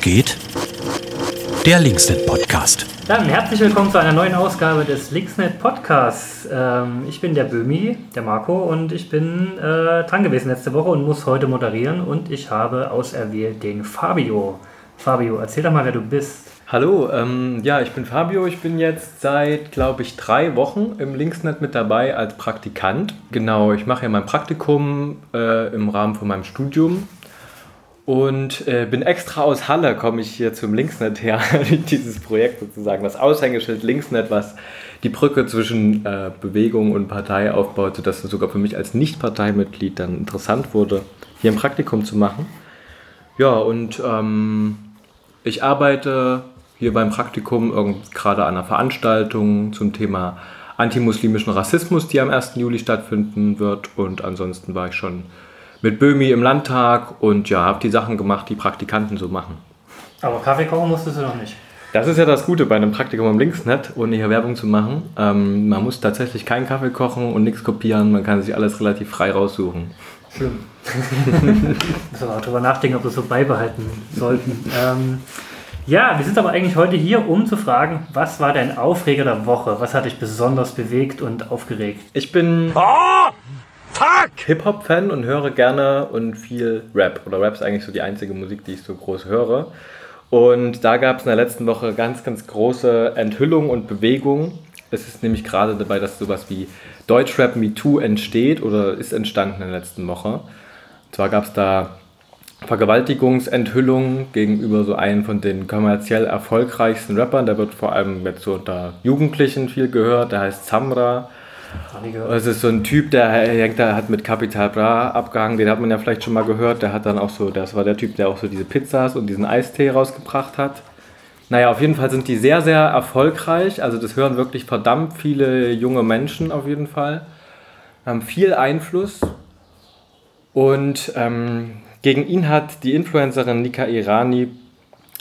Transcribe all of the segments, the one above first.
Geht? Der Linksnet Podcast. Dann herzlich willkommen zu einer neuen Ausgabe des Linksnet Podcasts. Ähm, ich bin der Bömi, der Marco, und ich bin äh, dran gewesen letzte Woche und muss heute moderieren. Und ich habe auserwählt den Fabio. Fabio, erzähl doch mal, wer du bist. Hallo, ähm, ja, ich bin Fabio. Ich bin jetzt seit, glaube ich, drei Wochen im Linksnet mit dabei als Praktikant. Genau, ich mache ja mein Praktikum äh, im Rahmen von meinem Studium und äh, bin extra aus Halle, komme ich hier zum Linksnet her, dieses Projekt sozusagen, das Aushängeschild Linksnet, was die Brücke zwischen äh, Bewegung und Partei aufbaut, sodass es sogar für mich als Nicht-Parteimitglied dann interessant wurde, hier ein Praktikum zu machen. Ja, und ähm, ich arbeite hier beim Praktikum gerade an einer Veranstaltung zum Thema antimuslimischen Rassismus, die am 1. Juli stattfinden wird. Und ansonsten war ich schon mit Böhmi im Landtag und ja, habe die Sachen gemacht, die Praktikanten so machen. Aber Kaffee kochen musstest du noch nicht. Das ist ja das Gute bei einem Praktikum im Linksnet, ohne hier Werbung zu machen. Ähm, man muss tatsächlich keinen Kaffee kochen und nichts kopieren, man kann sich alles relativ frei raussuchen. Schlimm. Muss aber auch darüber nachdenken, ob wir es so beibehalten sollten. Ähm, ja, wir sind aber eigentlich heute hier, um zu fragen, was war dein Aufreger der Woche? Was hat dich besonders bewegt und aufgeregt? Ich bin oh, Hip-Hop-Fan und höre gerne und viel Rap. Oder Rap ist eigentlich so die einzige Musik, die ich so groß höre. Und da gab es in der letzten Woche ganz, ganz große Enthüllung und Bewegung. Es ist nämlich gerade dabei, dass sowas wie Deutschrap Me Too entsteht oder ist entstanden in der letzten Woche. Und zwar gab es da Vergewaltigungsenthüllungen gegenüber so einem von den kommerziell erfolgreichsten Rappern. Der wird vor allem jetzt so unter Jugendlichen viel gehört. Der heißt Samra. Ist so ein Typ, der hängt da, hat mit Capital Bra abgehangen, den hat man ja vielleicht schon mal gehört. Der hat dann auch so, das war der Typ, der auch so diese Pizzas und diesen Eistee rausgebracht hat. Naja, auf jeden Fall sind die sehr, sehr erfolgreich. Also das hören wirklich verdammt viele junge Menschen auf jeden Fall. Haben viel Einfluss. Und ähm, gegen ihn hat die Influencerin Nika Irani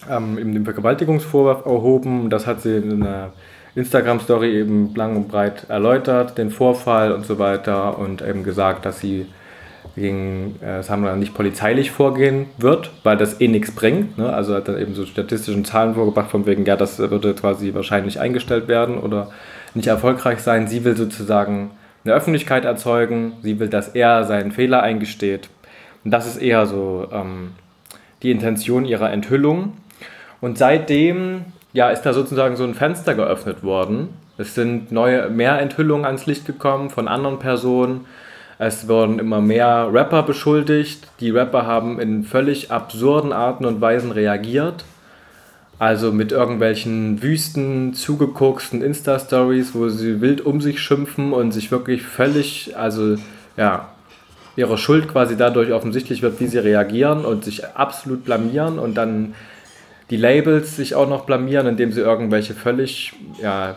ähm, den Vergewaltigungsvorwurf erhoben. Das hat sie in einer Instagram-Story eben lang und breit erläutert, den Vorfall und so weiter und eben gesagt, dass sie gegen äh, Samra nicht polizeilich vorgehen wird, weil das eh nichts bringt. Ne? Also hat dann eben so statistische Zahlen vorgebracht, von wegen, ja, das würde quasi wahrscheinlich eingestellt werden oder nicht erfolgreich sein. Sie will sozusagen eine Öffentlichkeit erzeugen, sie will, dass er seinen Fehler eingesteht und das ist eher so ähm, die Intention ihrer Enthüllung. Und seitdem ja, ist da sozusagen so ein Fenster geöffnet worden. Es sind neue, mehr Enthüllungen ans Licht gekommen von anderen Personen. Es wurden immer mehr Rapper beschuldigt. Die Rapper haben in völlig absurden Arten und Weisen reagiert. Also mit irgendwelchen wüsten, zugegucksten Insta-Stories, wo sie wild um sich schimpfen und sich wirklich völlig, also ja, ihre Schuld quasi dadurch offensichtlich wird, wie sie reagieren und sich absolut blamieren und dann die Labels sich auch noch blamieren, indem sie irgendwelche völlig ja,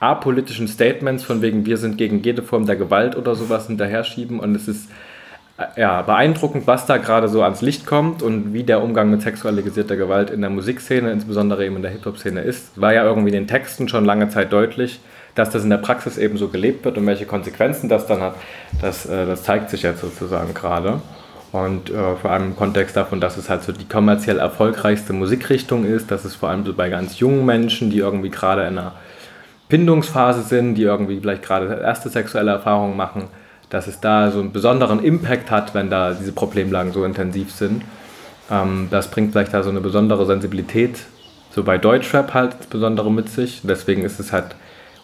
apolitischen Statements von wegen wir sind gegen jede Form der Gewalt oder sowas hinterher schieben und es ist äh, ja, beeindruckend, was da gerade so ans Licht kommt und wie der Umgang mit sexualisierter Gewalt in der Musikszene, insbesondere eben in der Hip-Hop-Szene ist. War ja irgendwie in den Texten schon lange Zeit deutlich dass das in der Praxis eben so gelebt wird und welche Konsequenzen das dann hat, das, äh, das zeigt sich jetzt sozusagen gerade. Und äh, vor allem im Kontext davon, dass es halt so die kommerziell erfolgreichste Musikrichtung ist, dass es vor allem so bei ganz jungen Menschen, die irgendwie gerade in einer Bindungsphase sind, die irgendwie vielleicht gerade erste sexuelle Erfahrungen machen, dass es da so einen besonderen Impact hat, wenn da diese Problemlagen so intensiv sind. Ähm, das bringt vielleicht da so eine besondere Sensibilität, so bei Deutschrap halt insbesondere mit sich. Deswegen ist es halt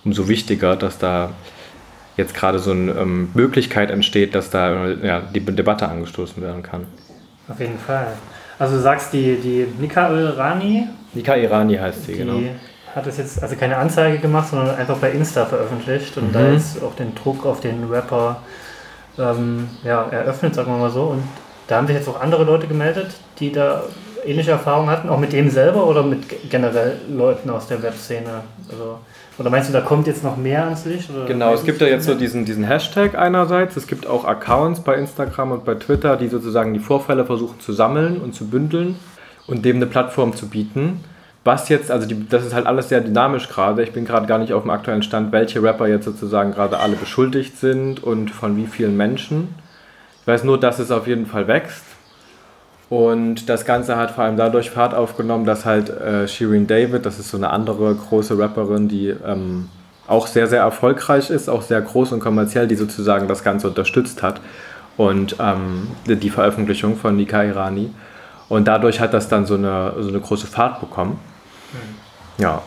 umso wichtiger, dass da jetzt gerade so eine ähm, Möglichkeit entsteht, dass da ja, die Debatte angestoßen werden kann. Auf jeden Fall. Also du sagst, die, die Nika Irani. Nika Irani heißt sie, die genau. hat es jetzt also keine Anzeige gemacht, sondern einfach bei Insta veröffentlicht und mhm. da ist auch den Druck auf den Rapper ähm, ja, eröffnet, sagen wir mal so. Und da haben sich jetzt auch andere Leute gemeldet, die da ähnliche Erfahrungen hatten, auch mit dem selber oder mit generell Leuten aus der Webszene? Also oder meinst du, da kommt jetzt noch mehr ans Licht? genau, es gibt ja jetzt so diesen, diesen Hashtag einerseits. Es gibt auch Accounts bei Instagram und bei Twitter, die sozusagen die Vorfälle versuchen zu sammeln und zu bündeln und dem eine Plattform zu bieten. Was jetzt, also die, das ist halt alles sehr dynamisch gerade. Ich bin gerade gar nicht auf dem aktuellen Stand, welche Rapper jetzt sozusagen gerade alle beschuldigt sind und von wie vielen Menschen. Ich weiß nur, dass es auf jeden Fall wächst. Und das Ganze hat vor allem dadurch Fahrt aufgenommen, dass halt äh, Shirin David, das ist so eine andere große Rapperin, die ähm, auch sehr, sehr erfolgreich ist, auch sehr groß und kommerziell, die sozusagen das Ganze unterstützt hat. Und ähm, die Veröffentlichung von Nika Irani. Und dadurch hat das dann so eine, so eine große Fahrt bekommen. Mhm. Ja.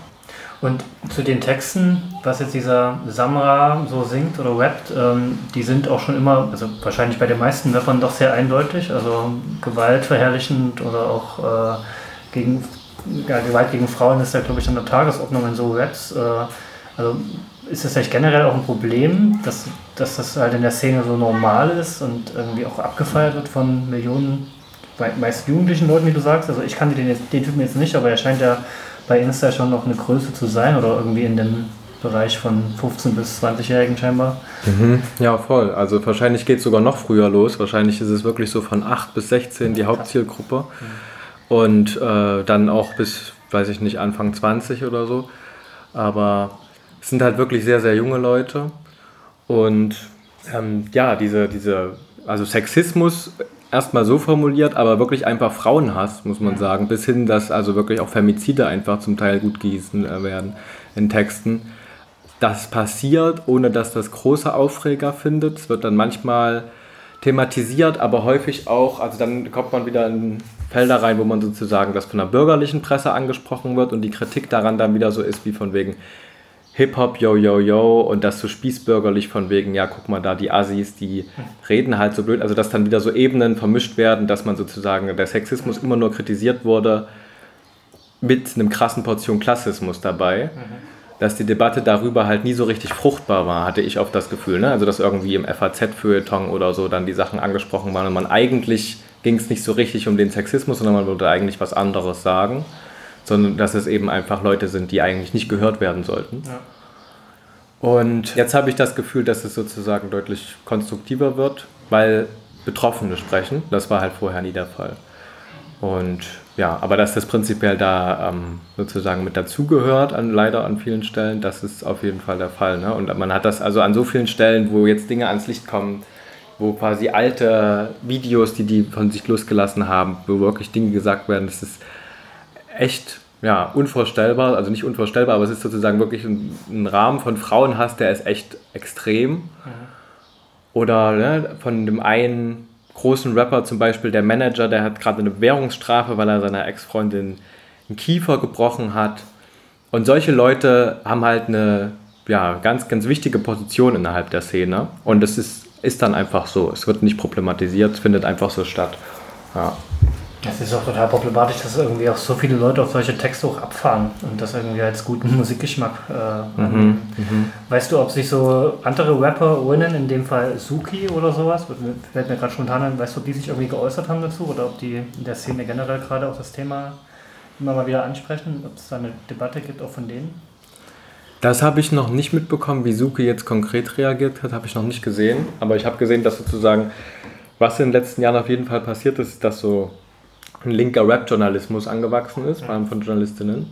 Und zu den Texten, was jetzt dieser Samra so singt oder rappt, ähm, die sind auch schon immer, also wahrscheinlich bei den meisten Rappern doch sehr eindeutig, also gewaltverherrlichend oder auch äh, gegen, ja, Gewalt gegen Frauen ist ja, glaube ich, an der Tagesordnung in so Raps. Äh, also ist das vielleicht generell auch ein Problem, dass, dass das halt in der Szene so normal ist und irgendwie auch abgefeiert wird von Millionen, meist jugendlichen Leuten, wie du sagst. Also ich kannte den, den Typen jetzt nicht, aber er scheint ja bei Insta schon noch eine Größe zu sein oder irgendwie in dem Bereich von 15 bis 20-Jährigen scheinbar. Mhm. Ja, voll. Also wahrscheinlich geht es sogar noch früher los. Wahrscheinlich ist es wirklich so von 8 bis 16 die Hauptzielgruppe. Mhm. Und äh, dann auch bis, weiß ich nicht, Anfang 20 oder so. Aber es sind halt wirklich sehr, sehr junge Leute. Und ähm, ja, diese, diese, also Sexismus erstmal so formuliert, aber wirklich einfach Frauenhass, muss man sagen, bis hin, dass also wirklich auch Femizide einfach zum Teil gut gießen äh, werden in Texten. Das passiert, ohne dass das große Aufreger findet. Es wird dann manchmal thematisiert, aber häufig auch, also dann kommt man wieder in Felder rein, wo man sozusagen das von der bürgerlichen Presse angesprochen wird und die Kritik daran dann wieder so ist wie von wegen, Hip-Hop, yo, yo, yo und das so spießbürgerlich von wegen, ja, guck mal da, die Assis, die reden halt so blöd. Also, dass dann wieder so Ebenen vermischt werden, dass man sozusagen, der Sexismus immer nur kritisiert wurde mit einem krassen Portion Klassismus dabei. Dass die Debatte darüber halt nie so richtig fruchtbar war, hatte ich oft das Gefühl. Ne? Also, dass irgendwie im FAZ-Feuilleton oder so dann die Sachen angesprochen waren und man eigentlich ging es nicht so richtig um den Sexismus, sondern man wollte eigentlich was anderes sagen sondern dass es eben einfach Leute sind, die eigentlich nicht gehört werden sollten. Ja. Und jetzt habe ich das Gefühl, dass es sozusagen deutlich konstruktiver wird, weil Betroffene sprechen. Das war halt vorher nie der Fall. Und ja, aber dass das prinzipiell da ähm, sozusagen mit dazugehört, an, leider an vielen Stellen, das ist auf jeden Fall der Fall. Ne? Und man hat das also an so vielen Stellen, wo jetzt Dinge ans Licht kommen, wo quasi alte Videos, die die von sich losgelassen haben, wo wirklich Dinge gesagt werden, das ist echt ja, unvorstellbar, also nicht unvorstellbar, aber es ist sozusagen wirklich ein, ein Rahmen von Frauenhass, der ist echt extrem. Mhm. Oder ne, von dem einen großen Rapper zum Beispiel, der Manager, der hat gerade eine Währungsstrafe, weil er seiner Ex-Freundin einen Kiefer gebrochen hat. Und solche Leute haben halt eine ja, ganz, ganz wichtige Position innerhalb der Szene. Und es ist, ist dann einfach so. Es wird nicht problematisiert, es findet einfach so statt. Ja. Es ist auch total problematisch, dass irgendwie auch so viele Leute auf solche Texte auch abfahren und das irgendwie als guten Musikgeschmack äh, mhm, mhm. Weißt du, ob sich so andere Rapperinnen, in dem Fall Suki oder sowas, fällt mir gerade spontan ein, weißt du, ob die sich irgendwie geäußert haben dazu oder ob die in der Szene generell gerade auch das Thema immer mal wieder ansprechen, ob es da eine Debatte gibt, auch von denen? Das habe ich noch nicht mitbekommen, wie Suki jetzt konkret reagiert hat, habe ich noch nicht gesehen. Aber ich habe gesehen, dass sozusagen, was in den letzten Jahren auf jeden Fall passiert ist, dass so linker Rap-Journalismus angewachsen ist, vor allem von Journalistinnen.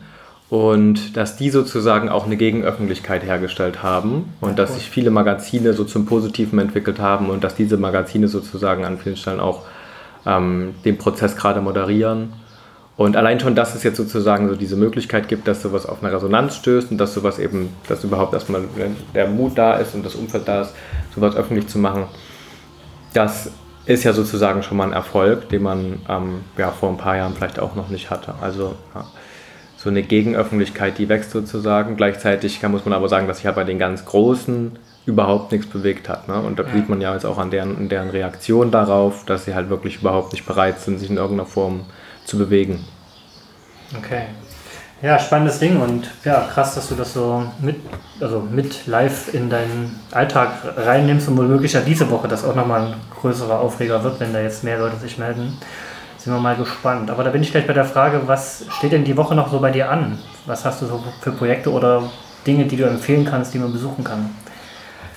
Und dass die sozusagen auch eine Gegenöffentlichkeit hergestellt haben und dass sich viele Magazine so zum Positiven entwickelt haben und dass diese Magazine sozusagen an vielen Stellen auch ähm, den Prozess gerade moderieren. Und allein schon, dass es jetzt sozusagen so diese Möglichkeit gibt, dass sowas auf eine Resonanz stößt und dass sowas eben, dass überhaupt erstmal der Mut da ist und das Umfeld da ist, sowas öffentlich zu machen, das ist ja sozusagen schon mal ein Erfolg, den man ähm, ja, vor ein paar Jahren vielleicht auch noch nicht hatte. Also ja, so eine Gegenöffentlichkeit, die wächst sozusagen. Gleichzeitig kann, muss man aber sagen, dass sich ja bei den ganz Großen überhaupt nichts bewegt hat. Ne? Und da ja. sieht man ja jetzt auch an deren, deren Reaktion darauf, dass sie halt wirklich überhaupt nicht bereit sind, sich in irgendeiner Form zu bewegen. Okay. Ja, spannendes Ding und ja, krass, dass du das so mit, also mit live in deinen Alltag reinnimmst und womöglich ja diese Woche das auch nochmal ein größerer Aufreger wird, wenn da jetzt mehr Leute sich melden. Sind wir mal gespannt. Aber da bin ich gleich bei der Frage, was steht denn die Woche noch so bei dir an? Was hast du so für Projekte oder Dinge, die du empfehlen kannst, die man besuchen kann?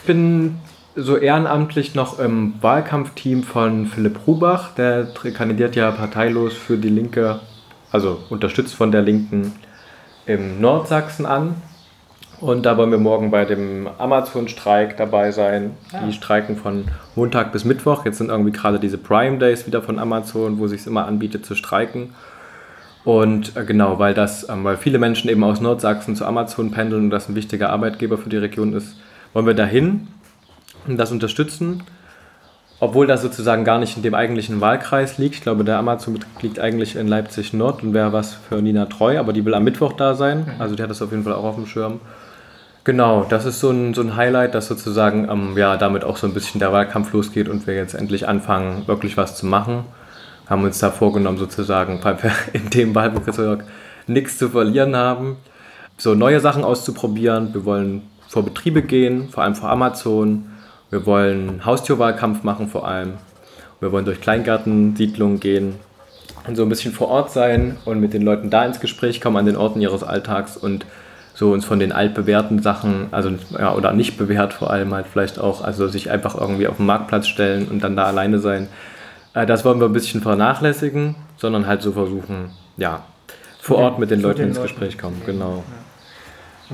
Ich bin so ehrenamtlich noch im Wahlkampfteam von Philipp Rubach. Der kandidiert ja parteilos für die Linke, also unterstützt von der Linken im Nordsachsen an. Und da wollen wir morgen bei dem Amazon-Streik dabei sein. Ja. Die streiken von Montag bis Mittwoch. Jetzt sind irgendwie gerade diese Prime Days wieder von Amazon, wo sich immer anbietet zu streiken. Und äh, genau, weil das, ähm, weil viele Menschen eben aus Nordsachsen zu Amazon pendeln und das ein wichtiger Arbeitgeber für die Region ist, wollen wir dahin und das unterstützen. Obwohl das sozusagen gar nicht in dem eigentlichen Wahlkreis liegt. Ich glaube, der Amazon liegt eigentlich in Leipzig Nord und wäre was für Nina Treu, aber die will am Mittwoch da sein. Mhm. Also die hat das auf jeden Fall auch auf dem Schirm. Genau, das ist so ein, so ein Highlight, dass sozusagen ähm, ja, damit auch so ein bisschen der Wahlkampf losgeht und wir jetzt endlich anfangen, wirklich was zu machen. Haben uns da vorgenommen, sozusagen, weil wir in dem Wahlbezirk nichts zu verlieren haben, so neue Sachen auszuprobieren. Wir wollen vor Betriebe gehen, vor allem vor Amazon. Wir wollen Haustierwahlkampf machen vor allem. Wir wollen durch Kleingärtensiedlungen gehen und so ein bisschen vor Ort sein und mit den Leuten da ins Gespräch kommen an den Orten ihres Alltags und so uns von den altbewährten Sachen, also ja, oder nicht bewährt vor allem halt vielleicht auch, also sich einfach irgendwie auf den Marktplatz stellen und dann da alleine sein. Äh, das wollen wir ein bisschen vernachlässigen, sondern halt so versuchen, ja, vor Ort mit den Leuten den ins Leuten. Gespräch kommen, genau. Und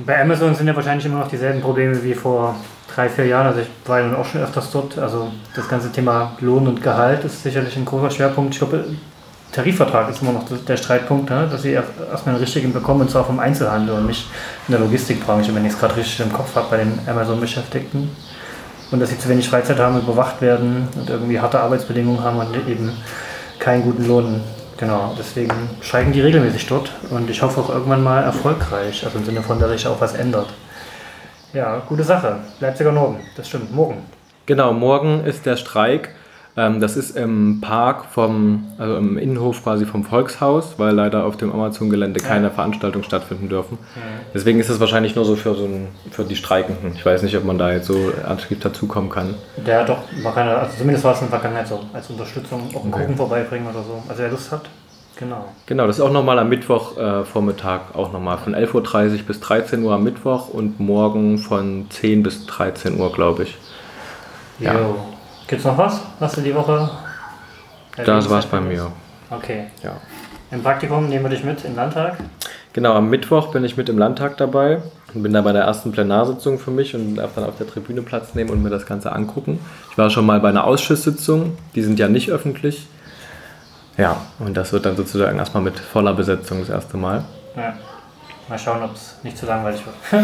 bei Amazon sind ja wahrscheinlich immer noch dieselben Probleme wie vor drei, vier Jahren. Also ich war ja auch schon öfters dort. Also das ganze Thema Lohn und Gehalt ist sicherlich ein großer Schwerpunkt. Ich glaube, Tarifvertrag ist immer noch der Streitpunkt, ne? dass sie erstmal einen richtigen bekommen, und zwar vom Einzelhandel und nicht in der Logistikbranche, wenn ich es gerade richtig im Kopf habe bei den Amazon-Beschäftigten. Und dass sie zu wenig Freizeit haben, überwacht werden und irgendwie harte Arbeitsbedingungen haben und eben keinen guten Lohn. Genau, deswegen streiken die regelmäßig dort und ich hoffe auch irgendwann mal erfolgreich, also im Sinne von, dass sich auch was ändert. Ja, gute Sache. Leipziger Norden, das stimmt, morgen. Genau, morgen ist der Streik ähm, das ist im Park vom, also im Innenhof quasi vom Volkshaus, weil leider auf dem Amazon-Gelände keine ja. Veranstaltungen stattfinden dürfen. Ja. Deswegen ist es wahrscheinlich nur so für, so ein, für die Streikenden. Ich weiß nicht, ob man da jetzt so aktiv dazukommen kann. Der hat doch, man kann, also zumindest war es in der Vergangenheit so, als Unterstützung auch einen okay. Kuchen vorbeibringen oder so. Also wer Lust hat. Genau. Genau, das ist auch nochmal am Mittwoch äh, Vormittag auch nochmal von 11.30 Uhr bis 13 Uhr am Mittwoch und morgen von 10 bis 13 Uhr, glaube ich. Ja. Jo. Gibt es noch was, was du die Woche Das war es bei mir. Okay. Ja. Im Praktikum nehmen wir dich mit im Landtag? Genau, am Mittwoch bin ich mit im Landtag dabei und bin da bei der ersten Plenarsitzung für mich und darf dann auf der Tribüne Platz nehmen und mir das Ganze angucken. Ich war schon mal bei einer Ausschusssitzung, die sind ja nicht öffentlich. Ja, und das wird dann sozusagen erstmal mit voller Besetzung das erste Mal. Ja. Mal schauen, ob es nicht zu langweilig wird.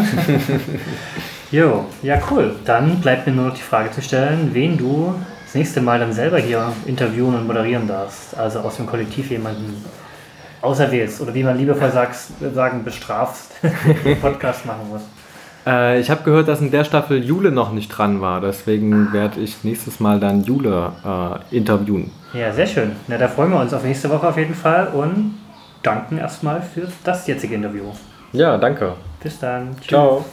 jo, ja cool. Dann bleibt mir nur noch die Frage zu stellen, wen du das nächste Mal dann selber hier interviewen und moderieren darfst. Also aus dem Kollektiv jemanden auserwählst oder wie man liebevoll sagst, sagen bestrafst, den Podcast machen muss. Äh, ich habe gehört, dass in der Staffel Jule noch nicht dran war. Deswegen werde ich nächstes Mal dann Jule äh, interviewen. Ja, sehr schön. Na, da freuen wir uns auf nächste Woche auf jeden Fall und danken erstmal für das jetzige Interview. Ja, danke. Bis dann. Tschüss. Ciao.